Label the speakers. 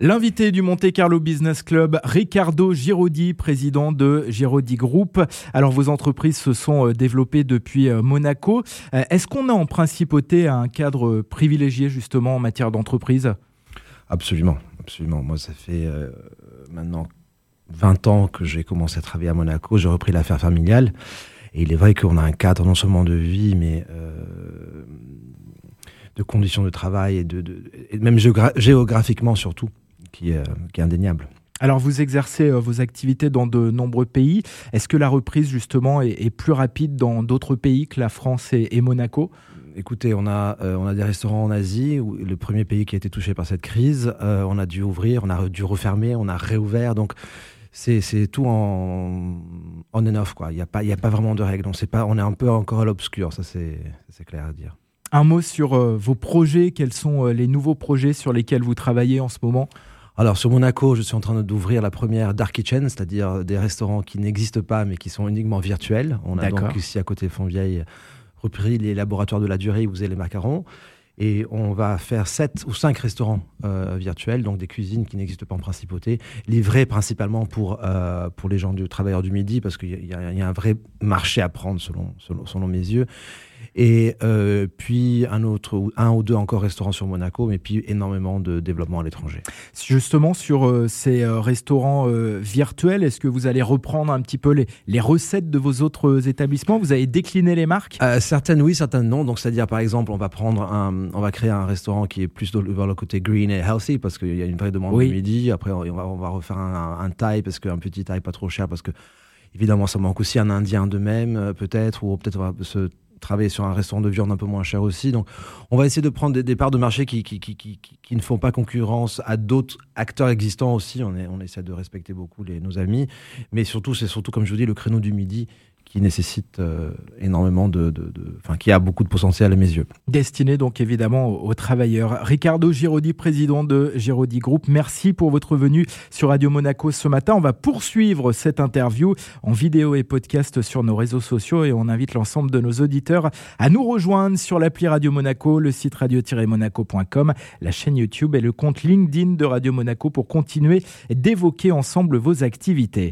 Speaker 1: L'invité du Monte Carlo Business Club, Ricardo Girodi, président de Girodi Group. Alors vos entreprises se sont euh, développées depuis euh, Monaco. Euh, est-ce qu'on a en principauté un cadre privilégié justement en matière d'entreprise?
Speaker 2: Absolument, absolument. Moi ça fait maintenant 20 ans que j'ai commencé à travailler à Monaco. J'ai repris l'affaire familiale. Et il est vrai qu'on a un cadre non seulement de vie, mais de conditions de travail et, de, et même géographiquement surtout qui, est indéniable.
Speaker 1: Alors vous exercez euh, vos activités dans de nombreux pays. Est-ce que la reprise justement est, plus rapide dans d'autres pays que la France et, Monaco?
Speaker 2: Écoutez, on a, euh, on a des restaurants en Asie, où, le premier pays qui a été touché par cette crise. Euh, on a dû ouvrir, on a dû refermer, on a réouvert. Donc c'est tout en on and off. Il n'y a, pas, a pas vraiment de règles. Donc pas, on est un peu encore à l'obscur, ça c'est clair à dire.
Speaker 1: Un mot sur vos projets. Quels sont les nouveaux projets sur lesquels vous travaillez en ce moment?
Speaker 2: Alors sur Monaco, je suis en train d'ouvrir la première Dark Kitchen, c'est-à-dire des restaurants qui n'existent pas mais qui sont uniquement virtuels. On a donc ici à côté Fontvieille repris les laboratoires de la durée où vous avez les macarons. Et on va faire sept ou cinq restaurants euh, virtuels, donc des cuisines qui n'existent pas en principauté, livrés principalement pour, euh, pour les gens du travailleurs du midi, parce qu'il y, y, a un vrai marché à prendre selon, selon, selon mes yeux. Et euh, puis un autre, un ou deux encore restaurants sur Monaco, mais puis énormément de développement à l'étranger.
Speaker 1: Justement, sur euh, ces euh, restaurants virtuels, est-ce que vous allez reprendre un petit peu les, les, recettes de vos autres établissements? Vous allez décliner les marques?
Speaker 2: Certaines oui, certaines non. Donc, c'est-à-dire, par exemple, on va prendre un, on va créer un restaurant qui est plus vers le côté green et healthy parce qu'il y a une vraie demande oui. midi. Après, on va, on va refaire un, un Thai parce qu'un petit Thai pas trop cher parce que évidemment, ça manque aussi un Indien de même, peut-être, ou peut-être on va se travailler sur un restaurant de viande un peu moins cher aussi. Donc, on va essayer de prendre des, parts de marché qui, qui, qui, qui, ne font pas concurrence à d'autres acteurs existants aussi. On, est, on essaie de respecter beaucoup les, nos amis. Mais surtout, c'est surtout, comme je vous dis, le créneau du midi qui nécessite euh, énormément de, enfin, qui a beaucoup de potentiel à mes yeux.
Speaker 1: Destiné donc évidemment aux, travailleurs. Ricardo Girodi, président de Girodi Group, merci pour votre venue sur Radio Monaco ce matin. On va poursuivre cette interview en vidéo et podcast sur nos réseaux sociaux et on invite l'ensemble de nos auditeurs à nous rejoindre sur l'appli Radio Monaco, le site radio-monaco.com, la chaîne YouTube et le compte LinkedIn de Radio Monaco pour continuer d'évoquer ensemble vos activités.